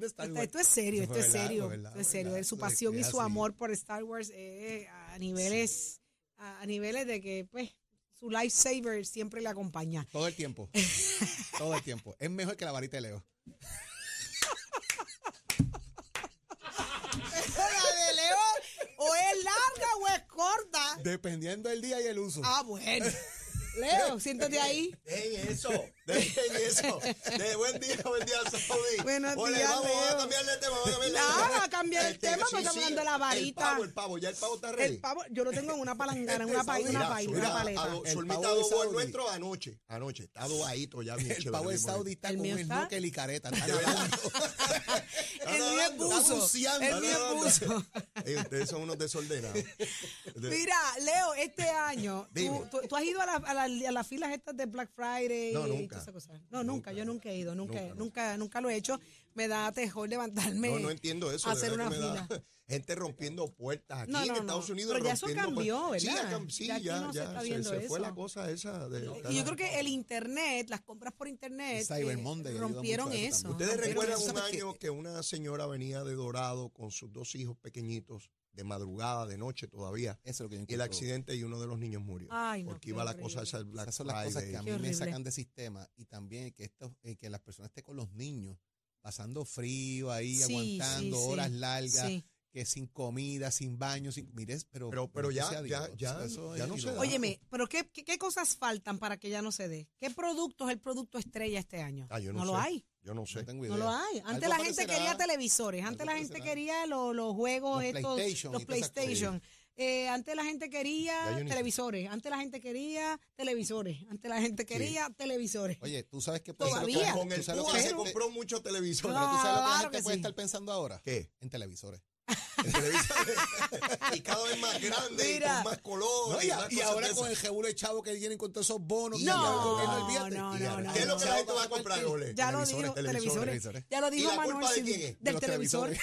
de Star Esto, Wars. esto es serio, esto es serio. esto es serio. Su pasión y su así. amor por Star Wars eh, a niveles a, a niveles de que pues su lifesaver siempre le acompaña. Todo el tiempo. Todo el tiempo. Es mejor que la varita de Leo. Corta? Dependiendo del día y el uso. Ah, bueno. Leo, siéntate ahí. Dejen eso, dejen eso. De buen día, buen día, Saudi. Buenos Ole, días, vamos, vamos a Leo. cambiarle de tema, vamos a cambiarle de Nada, tema. a cambiar el Este, tema, sí, porque estamos sí, hablando de la varita. El pavo, el pavo, ya el pavo está ready. El pavo, yo lo tengo en una palangana, en una, pa- una, mira, pa- mira, una paleta. El pavo de adobó el nuestro anoche, anoche. Está adobadito ya, bien El chévere, pavo de. Saudi está ¿El con está? snorkel y careta. Está. El mío es buzo. El mío es buzo. Ustedes son unos desordenados. Mira, Leo, este año. ¿tú, tú- tú has ido a, la- a la- a las filas estas de Black Friday No, y nunca. todas esas cosas? No, nunca, yo nunca he ido, nunca, Nunca, nunca, nunca, lo he hecho. Me da tejor levantarme. No, no entiendo eso. a hacer verdad una me da- fila. Gente rompiendo puertas aquí No, en no, no. Estados Unidos. Pero ya eso cambió, puertas. Sí, ¿verdad? ya, sí, Ya ya, no se está se, se fue la cosa esa. De, Y yo creo que el internet, las compras por internet, Cyber eh, Monday rompieron eso. Ustedes rompieron recuerdan eso. un año que una señora venía de Dorado con sus dos hijos pequeñitos de madrugada, de noche todavía. Eso es lo que yo Y el accidente y uno de los niños murió. Ay, no, porque qué iba la horrible. cosa esa del Black Esas son las cosas que a mí me sacan de sistema y también que esto, eh, que las personas estén con los niños pasando frío ahí, Sí, aguantando sí, sí. horas largas, Sí. que sin comida, sin baño, sin mires, pero Pero- ya- ya- Dios, ya- eso ya no se da. Óyeme, pero qué, qué, qué cosas faltan para que ya no se dé? ¿Qué producto es el producto estrella este año? Ah, yo no, lo sé. hay. Yo no sé. No tengo No idea. lo hay. Antes la gente quería televisores, antes la gente quería los, los juegos Los estos, PlayStation los. PlayStation. Eh, antes la gente quería televisores, antes la gente quería televisores, antes la gente quería televisores. Oye, ¿tú sabes qué puede Todavía. que- Con tú el que se compró muchos televisores. tú sabes lo que la Claro gente que puede sí. estar pensando ahora? ¿Qué? En televisores. En televisores. y cada vez más grande Mira. y con más color. No, y, y más y ahora con el de chavo que vienen con todos esos bonos. Y no, no, no, ahora, no, ¿Qué es lo no. que la gente va a comprar, Ole? Ya lo dijo, televisores. Ya lo ¿Y dijo Manuel de quién Sidre. Del televisor.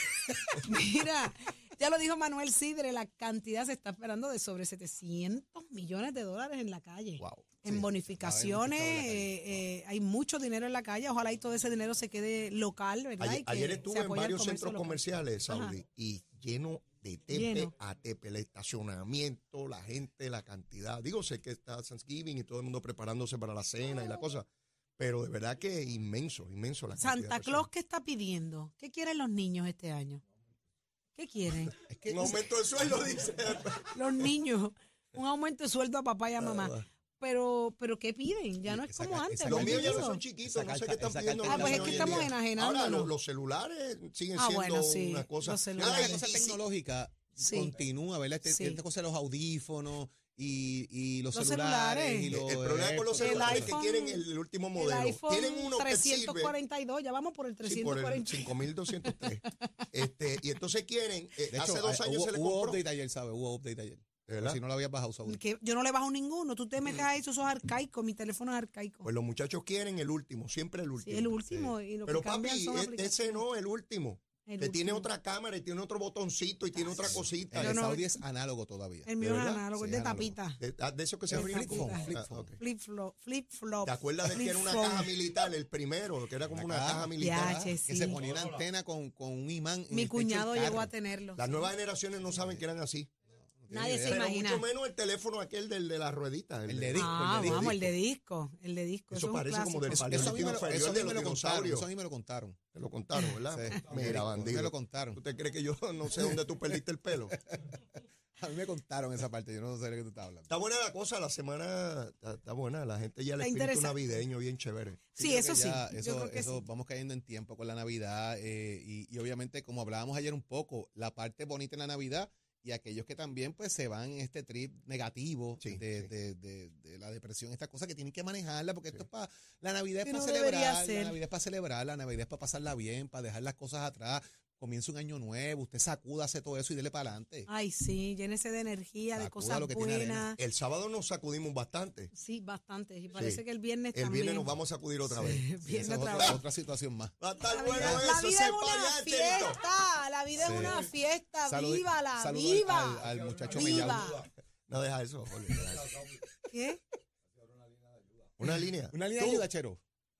Mira, ya lo dijo Manuel Sidre, la cantidad se está esperando de sobre 700 millones de dólares en la calle. Wow. En Sí, bonificaciones, eh, eh, hay mucho dinero en la calle. Ojalá y todo ese dinero se quede local, ¿verdad? Ayer, Y que ayer estuve en varios centros local. comerciales, Ajá. Saudi, y lleno de tepe Lleno. a tepe, el estacionamiento, la gente, la cantidad. Digo, sé que está Thanksgiving y todo el mundo preparándose para la cena y la cosa, pero de verdad que inmenso, inmenso la Santa. Claus, ¿qué está pidiendo? ¿Qué quieren los niños este año? ¿Qué quieren? Es que Un aumento de sueldo, dice. los niños, un aumento de sueldo a papá y a mamá. Pero, pero ¿qué piden? Ya no es como antes. esa Los míos ya no son chiquitos, no sé qué están pidiendo. Ah, pues es que estamos día. enajenándonos. Ahora, los, los celulares siguen Ah, siendo bueno, sí, una cosa. la cosa tecnológica Sí. continúa, ¿verdad? Este, Sí. Esta cosa de los audífonos y, y los, Los celulares. celulares. Y los el problema con los El celulares es que iPhone- quieren el último El modelo. iPhone Tienen uno que sirve 342, ya vamos por el Sí, por el 340. 5203. este, y entonces quieren, eh, De hace hecho, dos años hubo, se le hubo compró. update ayer, ¿sabes? Hubo update ayer. ¿De verdad? Si no lo habías bajado, Saúl. Que yo no le bajo ninguno, tú te metes ahí, eso es arcaico, mi teléfono es arcaico. Pues los muchachos quieren el último, siempre el Sí, último. el último, y lo Pero que papi, son e- ese no, el último. El que tiene otra cámara y tiene otro botoncito y tiene otra cosita. El de no- Saudi es análogo todavía. El mío ¿De es análogo, es Sí, de análogo. tapita. De, ah, de eso que se llama flip. Flip Ah, phone. ok. Flip flop, flip flop. ¿Te acuerdas de que era una caja militar, el primero, que era como una Una caja caja. militar? Que se ponía una antena con, con un imán. Mi cuñado llegó a tenerlo. Las nuevas generaciones no saben que eran así. Nadie se Pero imagina. mucho menos el teléfono aquel del de la ruedita. El de disco, Ah, el de disco. vamos, el de disco, el de disco. Eso es un parece como del palo. Eso a mí me lo, eso a de mí me los lo contaron. Eso a mí me lo contaron. Te lo contaron, ¿verdad? Sí. Mira, Me bandido. lo contaron. ¿Tú te crees que yo no sé dónde tú perdiste el pelo? A mí me contaron esa parte. Yo no sé de qué tú estás hablando. Está buena la cosa, la semana está, está buena. La gente ya el Está espíritu navideño bien chévere. Sí, creo eso que sí. ya Yo Eso, creo que eso sí. vamos cayendo en tiempo con la Navidad eh, y, y obviamente, como hablábamos ayer un poco, la parte bonita en la Navidad y aquellos que también pues se van en este trip negativo Sí, de, sí. De, de- de la depresión, esta cosa que tienen que manejarla porque esto es para, la Navidad es para no celebrar, la Navidad es para celebrar, la Navidad es para pasarla bien, para dejar las cosas atrás, comienza un año nuevo, usted sacuda, hace todo eso y dele para adelante. Ay, sí, llénese de energía, de Sacuda cosas lo que tiene arena. buenas. El sábado nos sacudimos bastante. Sí, bastante. Y parece Sí. que el viernes El también. viernes nos vamos a sacudir otra vez. El Esa otra otra, vez. otra situación más. Va a estar La bueno vida, eso, la vida es una fiesta, la vida Sí. es una fiesta, Salud- vívala, saludo viva. al, al muchacho Viva. No deja eso, Jorge, deja eso. ¿Qué? Una línea. Una línea de ayuda, Chero.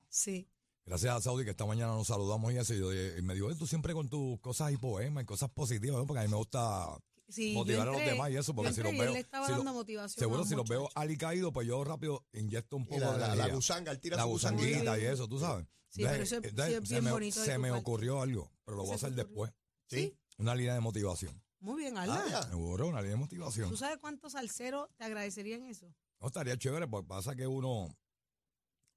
Sí. Gracias a Saudi que esta mañana nos saludamos y eso. Y, yo, y me dijo, "Oye, tú siempre con tus cosas y poemas y cosas positivas, ¿no? porque a mí me gusta Sí, motivar a los demás y eso, porque si los veo. si lo- dando motivación a seguro los si los veo alicaídos, pues yo rápido inyecto un poco la- de la- la gusanga, él tira La gusanguita. gusanguita y eso, tú sabes. Sí, pero eso es- Entonces, sí es se bien me, bonito de se tu me parte. ocurrió algo, pero lo voy a ¿Qué se hacer después. Sí. Una línea de motivación. Muy bien, Alda. Ah, Seguro, una línea de motivación. ¿Tú sabes cuántos salseros te agradecerían eso? No, estaría chévere, porque pasa que uno,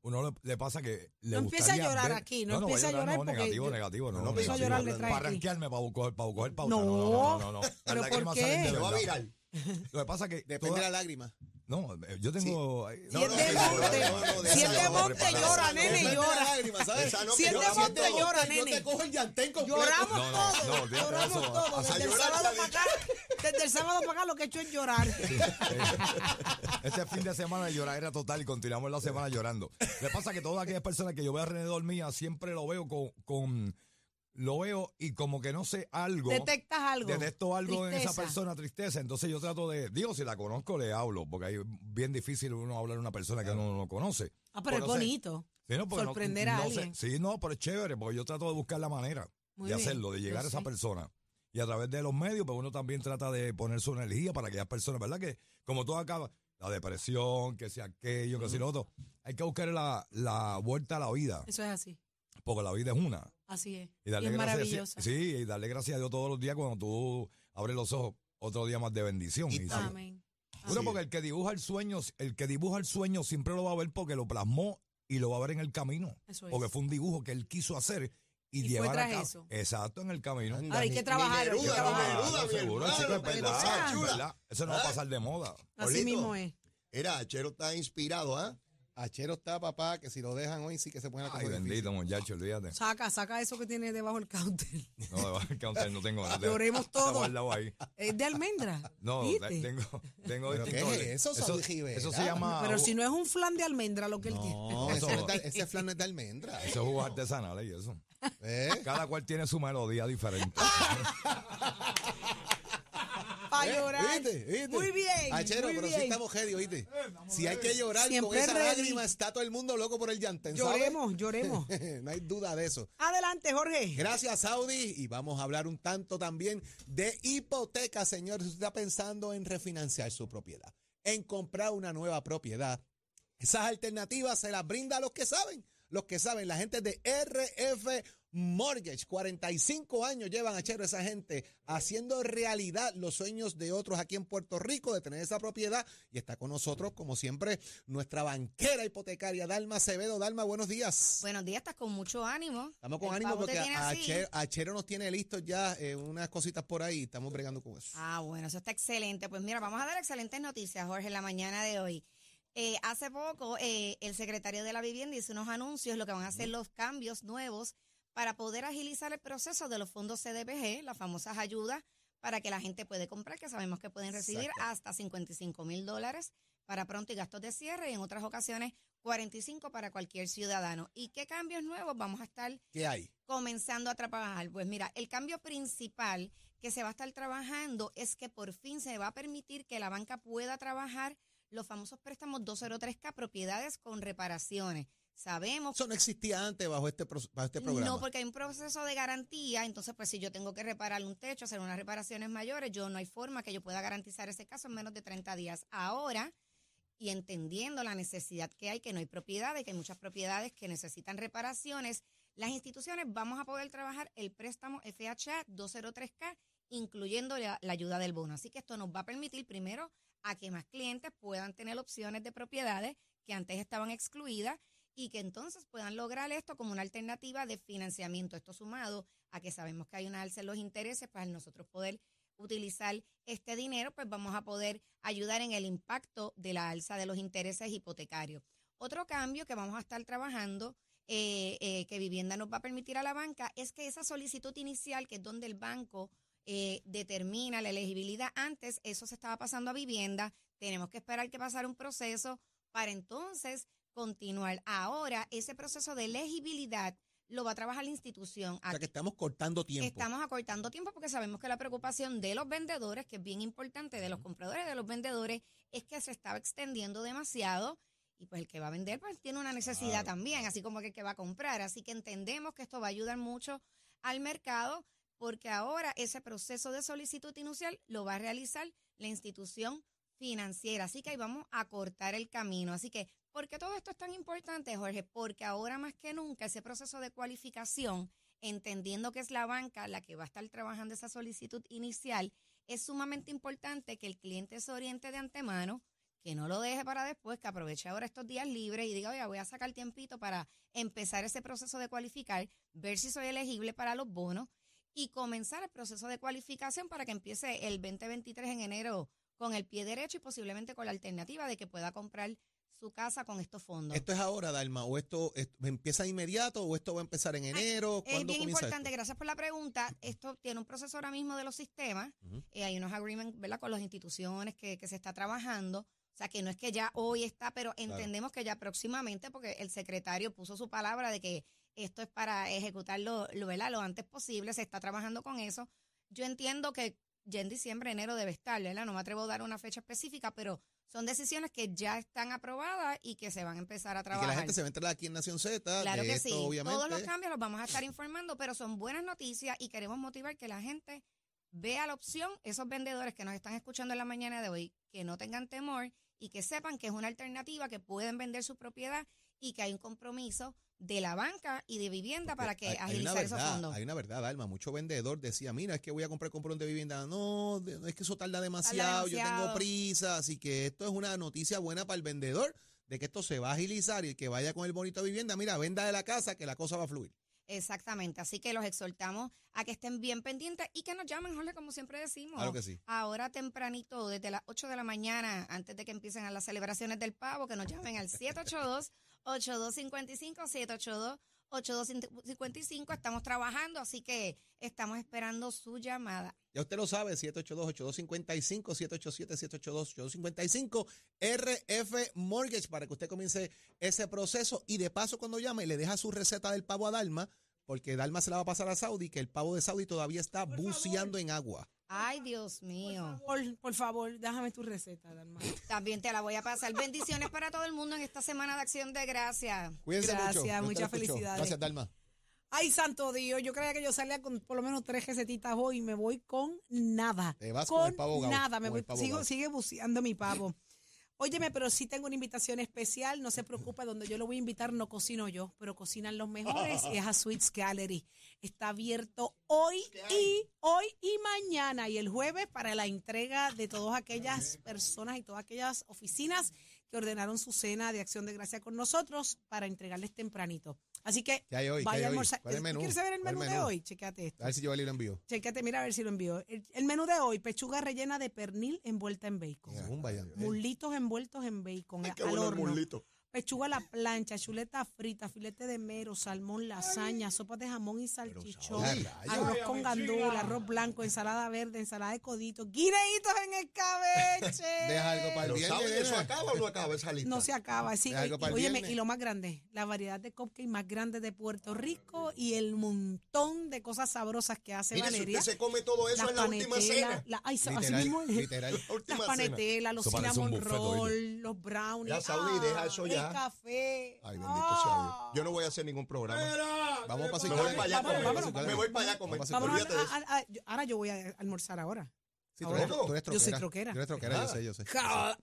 uno le, le pasa que le No empiece a llorar ver- aquí, no voy empiece a llorar no, porque negativo, yo- negativo, no, No, no, empiece a llorar detrás de Para ti. ranquearme, para coger, para coger pauta. No. No, no, no, no, no. ¿Pero por qué? salen de Se va a virar. Lo que pasa es que Depende toda- de la lágrima. No, eh, yo tengo... Si No, es no, monte, monte llora, nene, llora. lágrima, ¿sabes? Esa no, Si es que de yo monte llora, Yo nene. te cojo el llantén completo. Lloramos todos, lloramos todos. Desde el llorar sábado para acá, desde el sábado para acá lo que he hecho es llorar. Este fin de semana de lloradera total y continuamos la semana llorando. Le pasa que todas aquellas personas que yo veo alrededor mía siempre lo veo con, con lo veo y como que no sé algo. Detectas algo. Detecto algo en esa persona, tristeza. Entonces yo trato de, digo, si la conozco, le hablo, porque es bien difícil uno hablar a una persona que uno no conoce. Ah, pero es Pues bonito. Sí, no, no- Sorprender a sé. alguien. Sí, no, pero es chévere, porque yo trato de buscar la manera Muy de bien, hacerlo, de llegar yo a esa sé. persona. Y a través de los medios, pues uno también trata de poner su energía para aquellas personas, ¿verdad? Que como todo acaba, la depresión, que sea aquello, que sea lo otro, hay que buscar la, la vuelta a la vida, Eso es así. Porque la vida es una. Así es. Y darle es gracias, maravillosa. sí, y darle gracias a Dios todos los días cuando tú abres los ojos, otro día más de bendición. Y sí. Amén. Bueno, porque el que dibuja el sueño, el que dibuja el sueño siempre lo va a ver porque lo plasmó y lo va a ver en el camino. Eso es. Porque fue un dibujo que él quiso hacer y, Y llevar a cabo. eso. Exacto, en el camino. Anda, Ahora hay que trabajar, hay que Neruda, ni. Neruda, seguro, chico, es verdad. Eso no va a ¿Ah? pasar de moda. Así mismo es. Era, Chero está inspirado, ¿ah? Achero está, papá, que si lo dejan hoy sí que se pone la cosa Ay, difícil. bendito, muchacho, olvídate. Saca, saca eso que tiene debajo del counter. No, debajo del counter no tengo. Tengo- Lloremos ahí. Es de almendra. No, ¿Viste? tengo, tengo ¿Pero qué es eso? Eso se llama. Pero si no es un flan de almendra lo que él tiene. No, Eso- ese, no es de- ese flan no es de almendra. Eso es jugo artesanal y eso. ¿Eh? Cada cual tiene su melodía diferente. Para ¿Eh? llorar. ¿Viste? ¿Viste? Muy bien. Achero, muy pero bien. sí estamos ready, ¿oíste? Si hay que llorar Siempre con esa ready. lágrima, está todo el mundo loco por el llantén, ¿sabes? Lloremos, lloremos. no hay duda de eso. Adelante, Jorge. Gracias, Saudi. Y vamos a hablar un tanto también de hipoteca, señor. Si usted está pensando en refinanciar su propiedad, en comprar una nueva propiedad, esas alternativas se las brinda a los que saben. Los que saben, la gente de RF Mortgage, 45 años llevan a Chero esa gente haciendo realidad los sueños de otros aquí en Puerto Rico de tener esa propiedad. Y está con nosotros, como siempre, nuestra banquera hipotecaria, Dalma Acevedo. Dalma, buenos días. Buenos días, estás con mucho ánimo. Estamos con El ánimo porque a así. Chero, a Chero nos tiene listos ya eh, unas cositas por ahí. Estamos bregando con eso. Ah, bueno, eso está excelente. Pues mira, vamos a dar excelentes noticias, Jorge, en la mañana de hoy. Eh, hace poco, eh, el secretario de la Vivienda hizo unos anuncios, lo que van a hacer los cambios nuevos para poder agilizar el proceso de los fondos CDBG, las famosas ayudas, para que la gente puede comprar, que sabemos que pueden recibir Exacto. hasta 55 mil dólares para pronto y gastos de cierre y en otras ocasiones 45 para cualquier ciudadano. ¿Y qué cambios nuevos vamos a estar ¿Qué hay? comenzando a trabajar? Pues mira, el cambio principal que se va a estar trabajando es que por fin se va a permitir que la banca pueda trabajar los famosos préstamos 203K, propiedades con reparaciones. Sabemos Eso no existía antes bajo este, bajo este programa. no, porque hay un proceso de garantía, entonces pues si yo tengo que reparar un techo, hacer unas reparaciones mayores, yo no hay forma que yo pueda garantizar ese caso en menos de 30 días. Ahora, y entendiendo la necesidad que hay, que no hay propiedades, que hay muchas propiedades que necesitan reparaciones, las instituciones vamos a poder trabajar el préstamo FHA 203K, incluyendo la, la ayuda del bono. Así que esto nos va a permitir primero a que más clientes puedan tener opciones de propiedades que antes estaban excluidas y que entonces puedan lograr esto como una alternativa de financiamiento. Esto sumado a que sabemos que hay una alza en los intereses, para nosotros poder utilizar este dinero, pues vamos a poder ayudar en el impacto de la alza de los intereses hipotecarios. Otro cambio que vamos a estar trabajando, eh, eh, que Vivienda nos va a permitir a la banca, es que esa solicitud inicial, que es donde el banco eh, determina la elegibilidad, antes eso se estaba pasando a Vivienda, tenemos que esperar que pasara un proceso para entonces continuar. Ahora, ese proceso de elegibilidad lo va a trabajar la institución. O sea que estamos cortando tiempo. Estamos acortando tiempo porque sabemos que la preocupación de los vendedores, que es bien importante, de los compradores de los vendedores, es que se estaba extendiendo demasiado Y pues el que va a vender, pues tiene una necesidad también, así como que el que va a comprar. Así que entendemos que esto va a ayudar mucho al mercado, porque ahora ese proceso de solicitud inicial lo va a realizar la institución financiera. Así que ahí vamos a cortar el camino. Así que, ¿por qué todo esto es tan importante, Jorge? Porque ahora más que nunca ese proceso de cualificación, entendiendo que es la banca la que va a estar trabajando esa solicitud inicial, es sumamente importante que el cliente se oriente de antemano, que no lo deje para después, que aproveche ahora estos días libres y diga, oye, voy a sacar tiempito para empezar ese proceso de cualificar, ver si soy elegible para los bonos y comenzar el proceso de cualificación para que empiece el 2023 en enero con el pie derecho y posiblemente con la alternativa de que pueda comprar su casa con estos fondos. ¿Esto es ahora, Dalma? ¿O esto, esto empieza de inmediato o esto va a empezar en enero? Es ¿Cuándo bien importante, esto? gracias por la pregunta. Esto tiene un proceso ahora mismo de los sistemas. Eh, hay unos agreements ¿verdad? con las instituciones que, que se está trabajando. O sea, que no es que ya hoy está, pero entendemos que ya próximamente, porque el secretario puso su palabra de que esto es para ejecutarlo lo, ¿verdad? lo antes posible, se está trabajando con eso. Yo entiendo que ya en diciembre, enero debe estar, ¿verdad? No me atrevo a dar una fecha específica, pero son decisiones que ya están aprobadas y que se van a empezar a Y que trabajar. la gente se va a enterar aquí en Nación Z. Claro que esto, sí. obviamente. Todos los cambios los vamos a estar informando, pero son buenas noticias y queremos motivar que la gente vea la opción, esos vendedores que nos están escuchando en la mañana de hoy, que no tengan temor y que sepan que es una alternativa, que pueden vender su propiedad y que hay un compromiso de la banca y de vivienda para que Hay- hay agilizar esos verdad, fondos. Hay una verdad, Alma. Mucho vendedor decía, mira, es que voy a comprar comprón de vivienda. No, es que eso tarda demasiado, yo tengo prisa. Así que esto es una noticia buena para el vendedor de que esto se va a agilizar y el que vaya con el bonito de vivienda, mira, venda de la casa que la cosa va a fluir. Exactamente, así que los exhortamos a que estén bien pendientes y que nos llamen, Jorge, como siempre decimos. Claro que sí. Ahora tempranito, desde las 8 de la mañana, antes de que empiecen a las celebraciones del pavo, que nos llamen al 782-8255, 782-8255. Estamos trabajando, así que estamos esperando su llamada. Ya usted lo sabe, 782-8255, 787-782-8255, RF Mortgage, para que usted comience ese proceso. Y de paso, cuando llame, le deja su receta del pavo a Dalma, porque Dalma se la va a pasar a Saudi, que el pavo de Saudi todavía está buceando en agua. Ay, Dios mío. Por, por favor, déjame tu receta, Dalma. También te la voy a pasar. Bendiciones para todo el mundo en esta semana de acción de gracias. Cuídense Gracias, mucho. Muchas felicidades. Gracias, Dalma. Ay, santo Dios, yo creía que yo salía con por lo menos tres recetitas hoy y me voy con nada. Te vas con con el pavo nada, me voy, sigo, sigue buceando mi pavo. Óyeme, pero sí tengo una invitación especial, no se preocupe, donde yo lo voy a invitar no cocino yo, pero cocinan los mejores, y es a Sweets Gallery. Está abierto hoy y hoy y mañana y el jueves para la entrega de todas aquellas personas y todas aquellas oficinas que ordenaron su cena de acción de gracia con nosotros para entregarles tempranito. Así que ¿Qué hay hoy? ¿Qué vaya hay a almorzar. ¿Cuál es el ¿Tú menú? quieres saber el ¿Cuál es menú, de hoy? Chécate esto. A ver si yo el envío. Chécate, mira a ver si lo envío. El, el menú de hoy, pechuga rellena de pernil envuelta en bacon. Zumba, ya. Muslitos envueltos en bacon Ay, qué al bueno el horno. Pechuga a la plancha, chuleta frita, filete de mero, salmón, lasaña, sopa de jamón y salchichón, arroz con gandula, arroz blanco, ensalada verde, ensalada de coditos, guineitos en escabeche. Deja algo para el viernes. ¿sabe eso acaba o no acaba esa lista? No se acaba. Algo y- el óyeme, y lo más grande, la variedad de cupcakes más grande de Puerto Rico y el montón de cosas sabrosas que hace Mire, si Valeria. usted se come todo eso Las en la última panetelas, cena. la- ay, so- así Literal, mismo es. literal. La última Las panetelas, los cinnamon roll, los brownies. Ya, Saudi, deja eso ya. Café. Ay, bendito sea Dios. Yo no voy a hacer ningún programa. Vamos para Me voy para allá a Me voy para allá a a a- a- a- ahora yo voy a almorzar ahora. Sí, tú eres, tú eres Yo soy troquera. troquera. Tú eres troquera, yo Ah. sé, yo sé.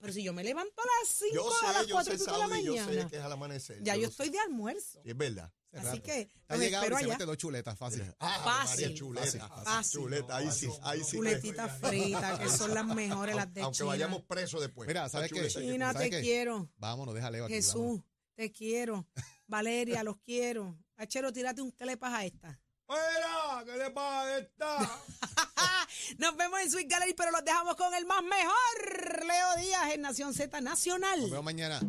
Pero si yo me levanto a las 5 Yo a las sé, yo 4 sé, de la Saudi, yo sé mañana. que es al amanecer. Ya yo lo estoy de almuerzo. Sí, es verdad. Así que Está los llegado y se mete dos chuletas, fácil. Ah, Fácil. María chuleta. Fácil. Chuleta, ahí sí, ahí sí. Chuletitas fritas, que son las mejores, las de Aunque China. vayamos presos después. Mira, ¿sabes qué? China, ¿Sabes te qué? quiero. Vámonos, déjale aquí. Jesús, vámonos. te quiero. Valeria, los quiero. Achero, tírate un clepas a esta. ¡Mira! ¿Qué le pasa a esta? Nos vemos en Sweet Gallery, pero los dejamos con el más mejor, Leo Díaz, en Nación Z Nacional. Nos vemos mañana.